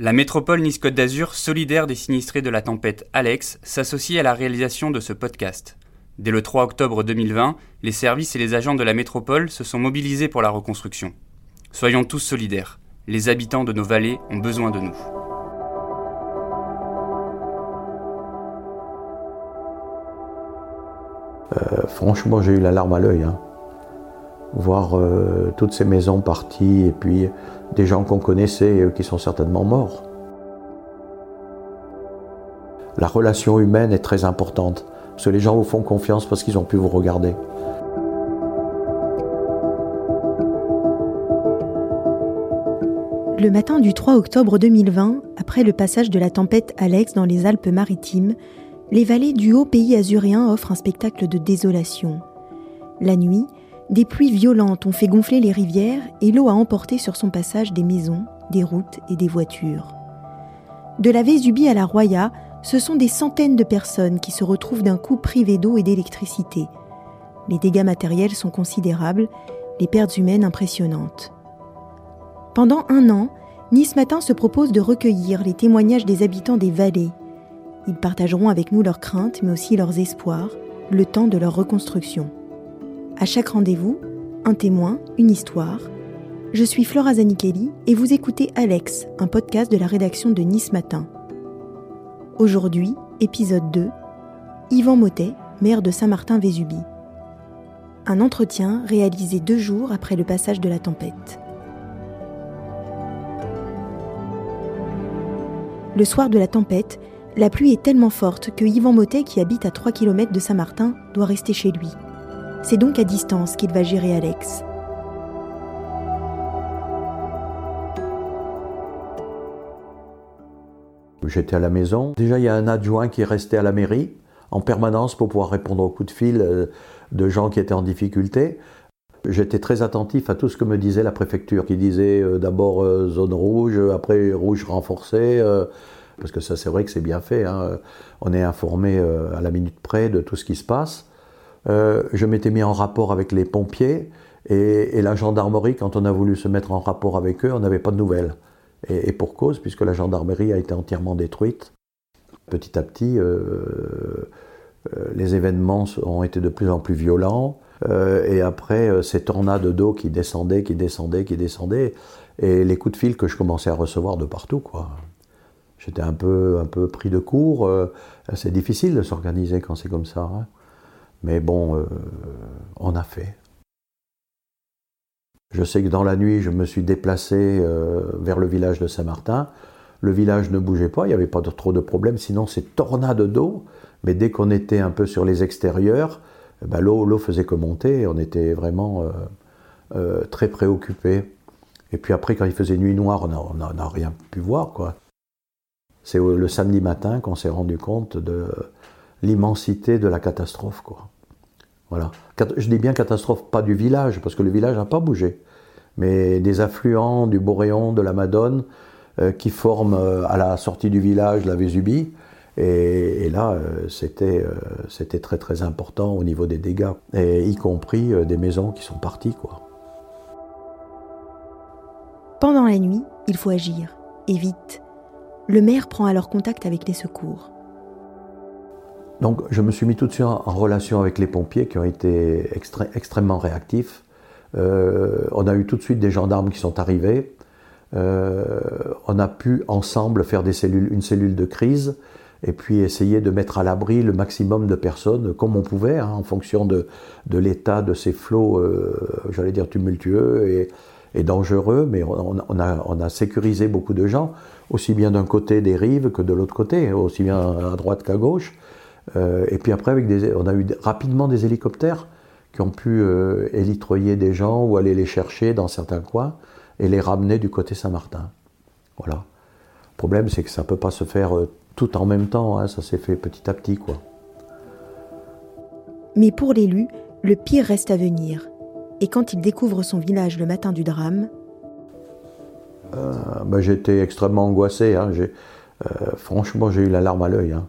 La métropole Nice-Côte d'Azur, solidaire des sinistrés de la tempête Alex, s'associe à la réalisation de ce podcast. Dès le 3 octobre 2020, les services et les agents de la métropole se sont mobilisés pour la reconstruction. Soyons tous solidaires. Les habitants de nos vallées ont besoin de nous. Euh, franchement, j'ai eu la larme à l'œil. Hein. Voir euh, toutes ces maisons parties et puis des gens qu'on connaissait et qui sont certainement morts. La relation humaine est très importante, parce que les gens vous font confiance parce qu'ils ont pu vous regarder. Le matin du 3 octobre 2020, après le passage de la tempête Alex dans les Alpes-Maritimes, les vallées du haut pays azuréen offrent un spectacle de désolation. La nuit, des pluies violentes ont fait gonfler les rivières et l'eau a emporté sur son passage des maisons, des routes et des voitures. De la Vésubie à la Roya, ce sont des centaines de personnes qui se retrouvent d'un coup privées d'eau et d'électricité. Les dégâts matériels sont considérables, les pertes humaines impressionnantes. Pendant un an, Nice Matin se propose de recueillir les témoignages des habitants des vallées. Ils partageront avec nous leurs craintes, mais aussi leurs espoirs, le temps de leur reconstruction. À chaque rendez-vous, un témoin, une histoire. Je suis Flora Zanichelli et vous écoutez Alex, un podcast de la rédaction de Nice Matin. Aujourd'hui, épisode 2, Yvan Motet, maire de Saint-Martin-Vésubie. Un entretien réalisé deux jours après le passage de la tempête. Le soir de la tempête, la pluie est tellement forte que Yvan Motet, qui habite à 3 km de Saint-Martin, doit rester chez lui. C'est donc à distance qu'il va gérer Alex. J'étais à la maison. Déjà, il y a un adjoint qui est resté à la mairie en permanence pour pouvoir répondre aux coups de fil euh, de gens qui étaient en difficulté. J'étais très attentif à tout ce que me disait la préfecture, qui disait euh, d'abord euh, zone rouge, après rouge renforcée, parce que ça c'est vrai que c'est bien fait. Hein. On est informé à la minute près de tout ce qui se passe. Je m'étais mis en rapport avec les pompiers et, la gendarmerie, quand on a voulu se mettre en rapport avec eux, on n'avait pas de nouvelles. Et, pour cause, puisque la gendarmerie a été entièrement détruite. Petit à petit, les événements ont été de plus en plus violents. Euh, et après, euh, ces tornades d'eau qui descendaient, qui descendaient, qui descendaient, et les coups de fil que je commençais à recevoir de partout, quoi. J'étais un peu, un peu pris de court. Euh, c'est difficile de s'organiser quand c'est comme ça. Hein. Mais bon, on a fait. Je sais que dans la nuit, je me suis déplacé vers le village de Saint-Martin. Le village ne bougeait pas, il n'y avait pas trop de problèmes. Sinon, ces tornades d'eau, mais dès qu'on était un peu sur les extérieurs, eh ben, l'eau faisait que monter, on était vraiment euh, euh, très préoccupés. Et puis après, quand il faisait nuit noire, on n'a rien pu voir. C'est le samedi matin qu'on s'est rendu compte de l'immensité de la catastrophe. Quoi. Voilà. Je dis bien catastrophe, pas du village, parce que le village n'a pas bougé, mais des affluents du Boréon, de la Madone, euh, qui forment à la sortie du village la Vésubie, et, là, euh, euh, c'était très très important au niveau des dégâts, et y compris euh, des maisons qui sont parties. Quoi. Pendant la nuit, il faut agir, et vite. Le maire prend alors contact avec les secours. Donc je me suis mis tout de suite en relation avec les pompiers qui ont été extrêmement réactifs. on a eu tout de suite des gendarmes qui sont arrivés. on a pu ensemble faire une cellule de crise et puis essayer de mettre à l'abri le maximum de personnes comme on pouvait, hein, en fonction de, l'état de ces flots, euh, j'allais dire tumultueux et, dangereux, mais on, a, sécurisé beaucoup de gens, aussi bien d'un côté des rives que de l'autre côté, aussi bien à droite qu'à gauche. Euh, et puis après, avec des, on a eu rapidement des hélicoptères qui ont pu euh, élitroyer des gens ou aller les chercher dans certains coins et les ramener du côté Saint-Martin. Voilà. Le problème, c'est que ça ne peut pas se faire euh, tout en même temps, hein, ça s'est fait petit à petit. quoi. Mais pour l'élu, le pire reste à venir. Et quand il découvre son village le matin du drame... Euh, bah, J'étais extrêmement angoissé. Hein. Euh, franchement, j'ai eu la larme à l'œil. Hein.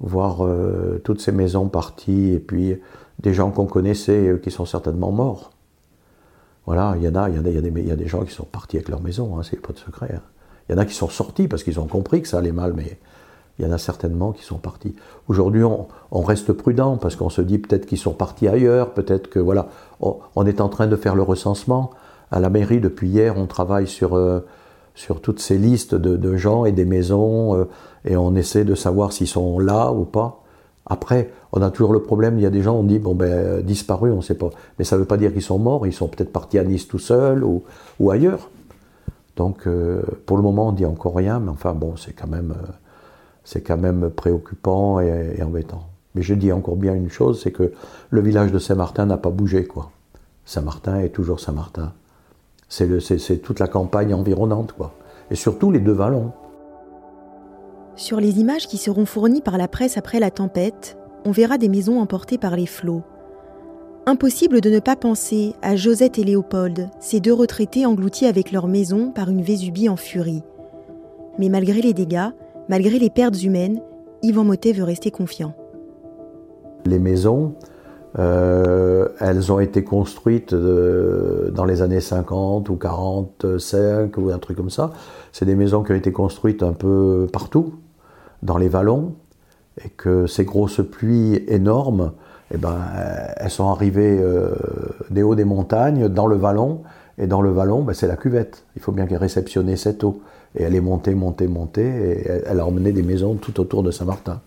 Voir euh, toutes ces maisons parties et puis des gens qu'on connaissait qui sont certainement morts. Voilà, il y en a, il y, a, y, des, y a des gens qui sont partis avec leur maison, hein, c'est pas de secret. Hein. Il y en a qui sont sortis parce qu'ils ont compris que ça allait mal, mais il y en a certainement qui sont partis. Aujourd'hui, on, reste prudent parce qu'on se dit peut-être qu'ils sont partis ailleurs, peut-être que voilà, on, est en train de faire le recensement. À la mairie, depuis hier, on travaille sur, euh, sur toutes ces listes de, gens et des maisons euh, et on essaie de savoir s'ils sont là ou pas. Après, on a toujours le problème, il y a des gens, on dit, bon ben, disparus, on ne sait pas. Mais ça ne veut pas dire qu'ils sont morts, ils sont peut-être partis à Nice tout seuls ou, ou ailleurs. Donc, euh, pour le moment, on dit encore rien, mais enfin, bon, c'est quand même c'est quand même préoccupant et, embêtant. Mais je dis encore bien une chose, c'est que le village de Saint-Martin n'a pas bougé. quoi. Saint-Martin est toujours Saint-Martin. C'est toute la campagne environnante, quoi. Et surtout les deux vallons. Sur les images qui seront fournies par la presse après la tempête, on verra des maisons emportées par les flots. Impossible de ne pas penser à Josette et Léopold, ces deux retraités engloutis avec leur maison par une Vésubie en furie. Mais malgré les dégâts, Malgré les pertes humaines, Yvan Motet veut rester confiant. Les maisons, euh, elles ont été construites euh, dans les années 50 ou 45 ou un truc comme ça. C'est des maisons qui ont été construites un peu partout, dans les vallons, et que ces grosses pluies énormes, eh ben, elles sont arrivées euh, des hauts des montagnes, dans le vallon, et dans le vallon, ben, c'est la cuvette. Il faut bien qu'elle réceptionne cette eau. Et elle est montée, montée, montée, et elle a emmené des maisons tout autour de Saint-Martin.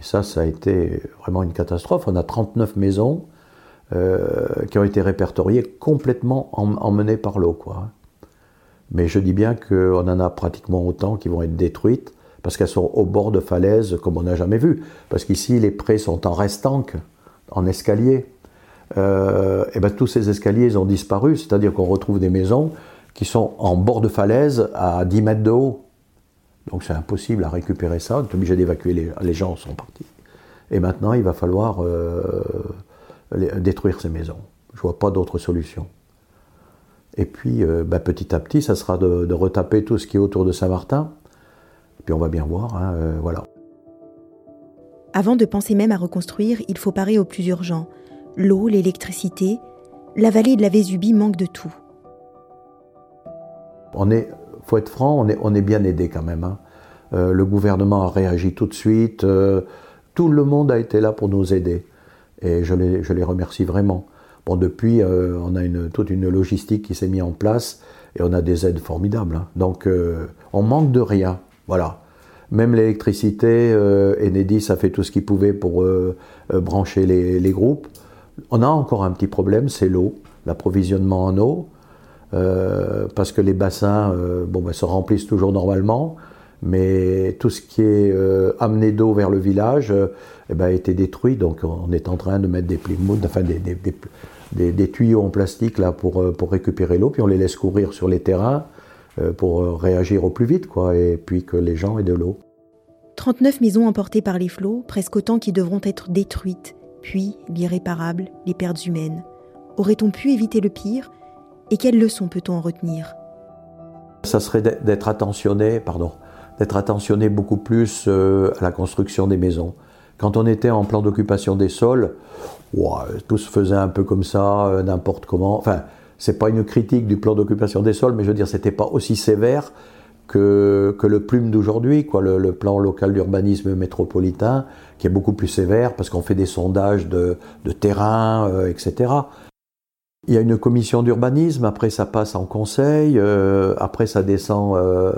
Et ça, ça a été vraiment une catastrophe. On a 39 maisons euh, qui ont été répertoriées complètement emmenées par l'eau. Mais je dis bien qu'on en a pratiquement autant qui vont être détruites parce qu'elles sont au bord de falaises comme on n'a jamais vu. Parce qu'ici, les prés sont en restanque, en escalier. Euh, et ben, tous ces escaliers ont disparu, c'est-à-dire qu'on retrouve des maisons qui sont en bord de falaise à 10 mètres de haut. Donc c'est impossible à récupérer ça, on est obligé d'évacuer, les, les, gens sont partis. Et maintenant, il va falloir euh, détruire ces maisons. Je ne vois pas d'autre solution. Et puis, euh, bah, petit à petit, ça sera de, retaper tout ce qui est autour de Saint-Martin. Puis on va bien voir, hein, euh, voilà. Avant de penser même à reconstruire, il faut parer au plus urgent. L'eau, l'électricité, la vallée de la Vésubie manque de tout. On est, faut être franc, on est, bien aidé quand même. Hein. Euh, le gouvernement a réagi tout de suite. Euh, tout le monde a été là pour nous aider. Et je les, remercie vraiment. Bon, depuis, euh, on a toute une logistique qui s'est mise en place et on a des aides formidables. Hein. Donc, on manque de rien. Voilà. Même l'électricité, Enedis a fait tout ce qu'il pouvait pour brancher les groupes. On a encore un petit problème, c'est l'eau, l'approvisionnement en eau. Euh, parce que les bassins euh, bon, ben, se remplissent toujours normalement, mais tout ce qui est euh, amené d'eau vers le village eh ben, a été détruit, donc on est en train de mettre des tuyaux en plastique là, pour, pour récupérer l'eau, puis on les laisse courir sur les terrains pour réagir au plus vite, quoi, et puis que les gens aient de l'eau. 39 maisons emportées par les flots, presque autant qui devront être détruites, puis l'irréparable, les pertes humaines. Aurait-on pu éviter le pire? Et quelles leçons peut-on en retenir? Ça serait d'être attentionné, pardon, d'être attentionné beaucoup plus euh, à la construction des maisons. Quand on était en plan d'occupation des sols, tout se faisait un peu comme ça, euh, n'importe comment. Enfin, c'est pas une critique du plan d'occupation des sols, mais je veux dire, c'était pas aussi sévère que, que le plume d'aujourd'hui, quoi, le, plan local d'urbanisme métropolitain, qui est beaucoup plus sévère parce qu'on fait des sondages de, de terrain, euh, etc. Il y a une commission d'urbanisme, après ça passe en conseil, euh, après ça descend euh,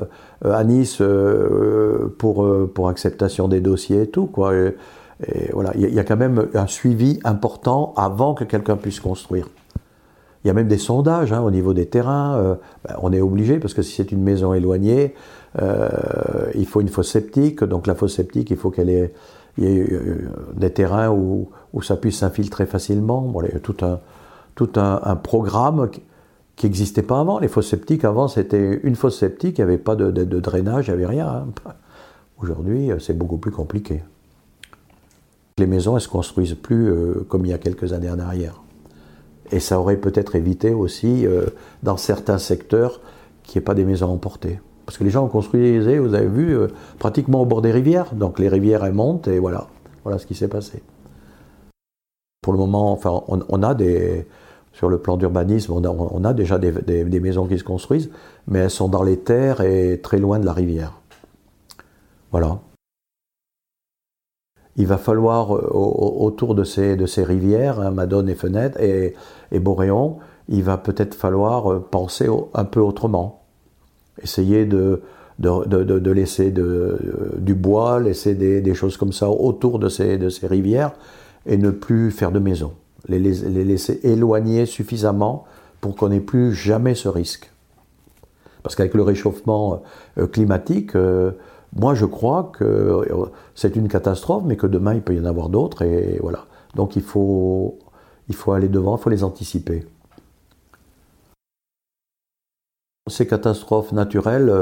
à Nice euh, pour, pour acceptation des dossiers et tout. Voilà, il y, a quand même un suivi important avant que quelqu'un puisse construire. Il y a même des sondages hein, au niveau des terrains. Ben, on est obligé, parce que si c'est une maison éloignée, il faut une fosse septique. Donc la fosse septique, il faut qu'elle ait, ait des terrains où, où ça puisse s'infiltrer facilement. Il y a tout un tout un, programme qui n'existait pas avant. Les fosses septiques, avant, c'était une fosse septique, il n'y avait pas de, drainage, il n'y avait rien. Hein. Aujourd'hui, c'est beaucoup plus compliqué. Les maisons, elles ne se construisent plus euh, comme il y a quelques années en arrière. Et ça aurait peut-être évité aussi, euh, dans certains secteurs, qu'il n'y ait pas des maisons emportées. Parce que les gens ont construit, vous avez vu, euh, pratiquement au bord des rivières. Donc les rivières, elles montent et voilà. Voilà ce qui s'est passé. Pour le moment, enfin, on a des, Sur le plan d'urbanisme, on a, déjà des, maisons qui se construisent, mais elles sont dans les terres et très loin de la rivière. Voilà. Il va falloir, euh, autour de ces, rivières, hein, Madone et Fenêtre et, Boréon, il va peut-être falloir euh, penser un peu autrement. Essayer de, laisser du bois, laisser des, choses comme ça autour de ces, de ces rivières et ne plus faire de maisons. Les, laisser éloigner suffisamment pour qu'on n'ait plus jamais ce risque. Parce qu'avec le réchauffement euh, climatique, euh, moi je crois que euh, c'est une catastrophe, mais que demain il peut y en avoir d'autres, et voilà. Donc il faut aller devant, il faut les anticiper. Ces catastrophes naturelles,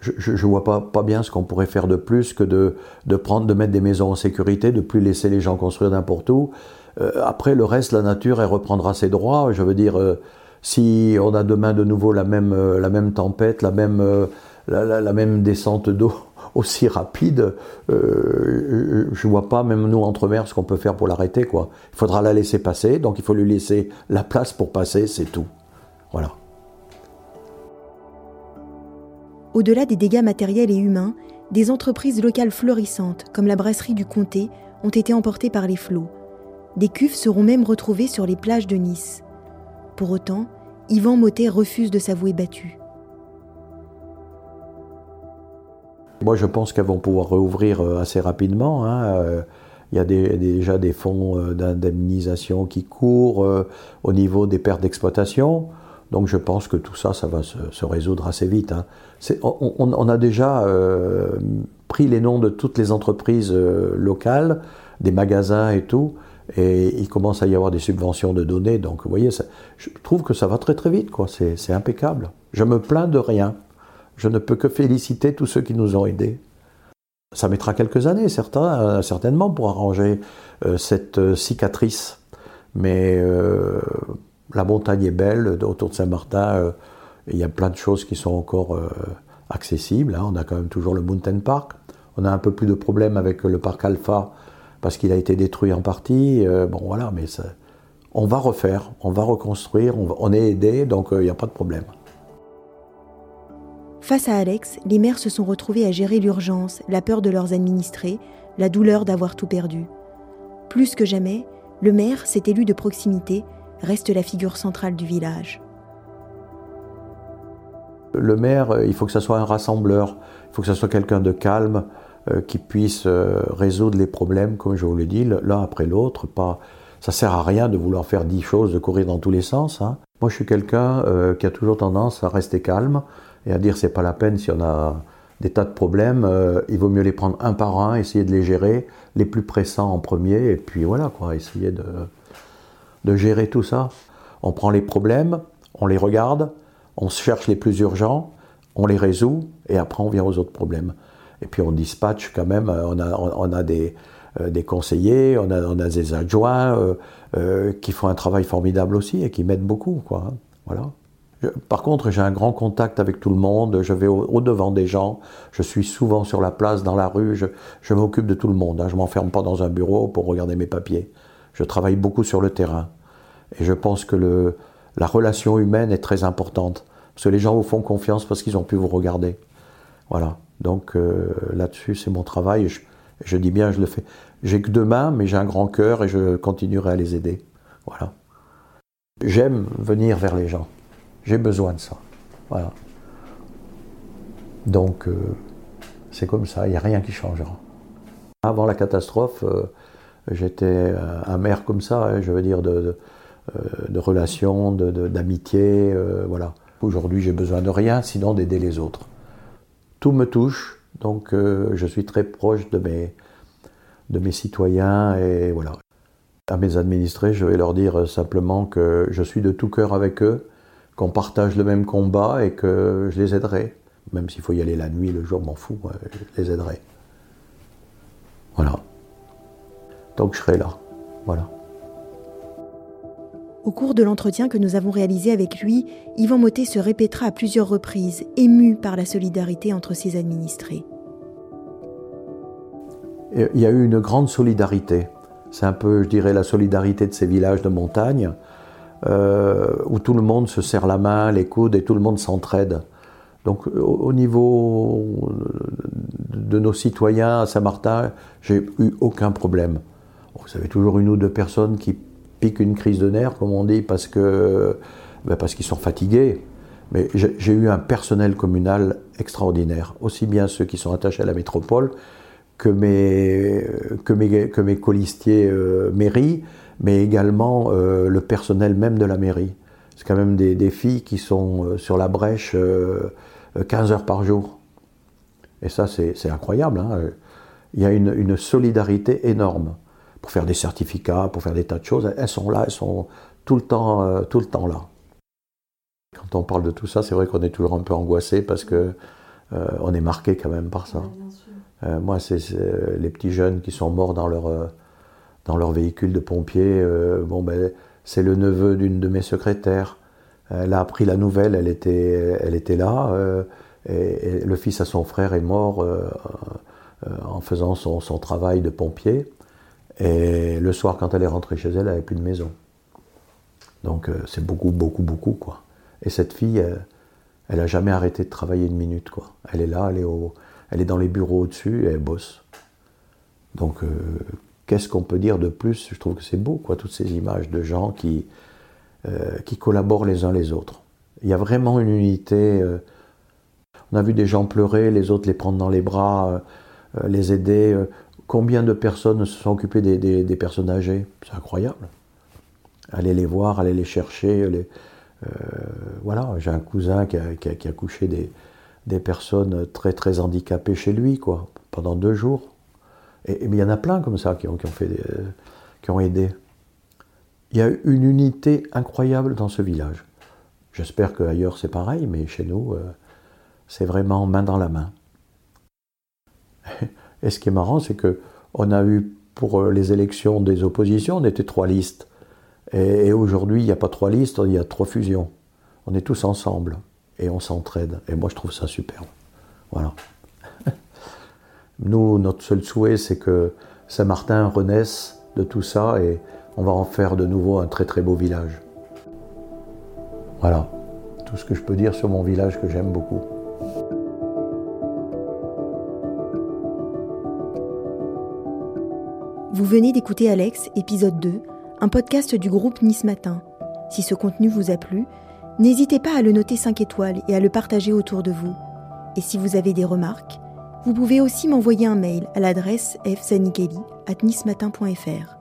je ne vois pas, bien ce qu'on pourrait faire de plus que de, prendre, de mettre des maisons en sécurité, de plus laisser les gens construire n'importe où. Euh, après, le reste, la nature, elle reprendra ses droits. Je veux dire, euh, si on a demain de nouveau la même, euh, tempête, la même, descente d'eau aussi rapide, je ne vois pas, même nous, entre mers, ce qu'on peut faire pour l'arrêter. Il faudra la laisser passer, donc il faut lui laisser la place pour passer, c'est tout. Voilà. Au-delà des dégâts matériels et humains, des entreprises locales florissantes, comme la brasserie du Comté, ont été emportées par les flots. Des cuves seront même retrouvées sur les plages de Nice. Pour autant, Yvan Motet refuse de s'avouer battu. Moi, je pense qu'elles vont pouvoir rouvrir euh, assez rapidement. Hein. Euh, il y a déjà des fonds euh, d'indemnisation qui courent au niveau des pertes d'exploitation. Donc je pense que tout ça, ça va se, résoudre assez vite. Hein. On, a déjà euh, pris les noms de toutes les entreprises euh, locales, des magasins et tout, et il commence à y avoir des subventions de données. Donc vous voyez, je trouve que ça va très très vite, quoi. C'est impeccable. Je me plains de rien. Je ne peux que féliciter tous ceux qui nous ont aidés. Ça mettra quelques années, euh, certainement, pour arranger cette cicatrice. Mais la montagne est belle, autour de Saint-Martin, euh, il y a plein de choses qui sont encore euh, accessibles. Hein. On a quand même toujours le Mountain Park. On a un peu plus de problèmes avec le parc Alpha parce qu'il a été détruit en partie. Euh, bon voilà, mais on va refaire, on va reconstruire, on, est aidé, donc il n'y a pas de problème. Face à Alex, les maires se sont retrouvés à gérer l'urgence, la peur de leurs administrés, la douleur d'avoir tout perdu. Plus que jamais, le maire, cet élu de proximité, reste la figure centrale du village. Le maire, euh, il faut que ce soit un rassembleur, il faut que ce soit quelqu'un de calme, euh, qui puisse euh, résoudre les problèmes, comme je vous l'ai dit, l'un après l'autre. Pas, ça sert à rien de vouloir faire dix choses, de courir dans tous les sens. Hein. Moi, je suis quelqu'un qui a toujours tendance à rester calme et à dire c'est pas la peine si on a des tas de problèmes, il vaut mieux les prendre un par un, essayer de les gérer, les plus pressants en premier, et puis voilà quoi, essayer de, de gérer tout ça. On prend les problèmes, on les regarde, on cherche les plus urgents, on les résout, et après on vient aux autres problèmes. Et puis on dispatche quand même, euh, on a, euh, des, conseillers, on a, on a des adjoints euh, qui font un travail formidable aussi et qui m'aident beaucoup. Quoi, hein. voilà. par contre, j'ai un grand contact avec tout le monde, je vais au-devant des gens, je suis souvent sur la place, dans la rue, je, m'occupe de tout le monde. Hein. je ne m'enferme pas dans un bureau pour regarder mes papiers. Je travaille beaucoup sur le terrain. Et je pense que la relation humaine est très importante. Parce que les gens vous font confiance parce qu'ils ont pu vous regarder. Voilà. Donc euh, là-dessus, c'est mon travail. Je, je, dis bien, je le fais. J'ai que deux mains, mais j'ai un grand cœur et je continuerai à les aider. Voilà. J'aime venir vers les gens. J'ai besoin de ça. Voilà. Donc, euh, c'est comme ça, il n'y a rien qui changera. Avant la catastrophe, euh, J'étais euh, maire comme ça, hein, je veux dire, de, de, euh, relations, d'amitié, euh, voilà. Aujourd'hui, j'ai besoin de rien, sinon d'aider les autres. Tout me touche, donc je suis très proche de mes, de mes citoyens et voilà. À mes administrés, je vais leur dire simplement que je suis de tout cœur avec eux, qu'on partage le même combat et que je les aiderai. Même s'il faut y aller la nuit, le jour, m'en fous, je les aiderai. Voilà. Donc je serai là. Voilà. Au cours de l'entretien que nous avons réalisé avec lui, Yvan Motet se répétera à plusieurs reprises, ému par la solidarité entre ses administrés. Il y a eu une grande solidarité. C'est un peu, je dirais, la solidarité de ces villages de montagne. où tout le monde se serre la main, les coudes et tout le monde s'entraide. Donc au niveau de nos citoyens à Saint-Martin, j'ai eu aucun problème. Vous avez toujours une ou deux personnes qui piquent une crise de nerfs, comme on dit, parce que ben parce qu'ils sont fatigués. Mais j'ai eu un personnel communal extraordinaire, aussi bien ceux qui sont attachés à la métropole que mes, que mes, colistiers euh, mairie, mais également euh, le personnel même de la mairie. C'est quand même des, filles qui sont euh, sur la brèche 15 heures par jour. Et ça, c'est incroyable. Hein. Il y a une, solidarité énorme pour faire des certificats, pour faire des tas de choses. Elles sont là, elles sont tout le temps, tout le temps là. Quand on parle de tout ça, c'est vrai qu'on est toujours un peu angoissé parce que euh, on est marqué quand même par ça. Euh, moi, c'est les petits jeunes qui sont morts dans leur, euh, dans leur véhicule de pompier. bon, ben, c'est le neveu d'une de mes secrétaires. Elle a appris la nouvelle, elle était, elle était là. Et, le fils à son frère est mort en faisant son, son, travail de pompier. Et le soir, quand elle est rentrée chez elle, elle n'avait plus de maison. Donc c'est beaucoup, beaucoup, beaucoup, quoi. Et cette fille, elle, n'a jamais arrêté de travailler une minute. Quoi. Elle est là, elle est, au, elle est dans les bureaux au-dessus et elle bosse. Donc, euh, qu'est-ce qu'on peut dire de plus? Je trouve que c'est beau, quoi, toutes ces images de gens qui, euh, qui collaborent les uns les autres. Il y a vraiment une unité. Euh, on a vu des gens pleurer, les autres les prendre dans les bras, les aider. Combien de personnes se sont occupées des, personnes âgées? C'est incroyable. Aller les voir, aller les chercher, euh, voilà, j'ai un cousin qui a, couché des, personnes très très handicapées chez lui, quoi, pendant deux jours. Et, il y en a plein comme ça qui ont, fait qui ont aidé. Il y a une unité incroyable dans ce village. J'espère qu'ailleurs c'est pareil, mais chez nous, euh, c'est vraiment main dans la main. Et ce qui est marrant, c'est que on a eu pour les élections des oppositions, on était trois listes. Et, aujourd'hui, il n'y a pas trois listes, il y a trois fusions. On est tous ensemble et on s'entraide. Et moi, je trouve ça super. Voilà. Nous, notre seul souhait, c'est que Saint-Martin renaisse de tout ça et on va en faire de nouveau un très très beau village. Voilà, tout ce que je peux dire sur mon village que j'aime beaucoup. Vous venez d'écouter Alex, épisode 2, un podcast du groupe Nice Matin. Si ce contenu vous a plu, n'hésitez pas à le noter 5 étoiles et à le partager autour de vous. Et si vous avez des remarques, vous pouvez aussi m'envoyer un mail à l'adresse fsanikeli@nismatin.fr.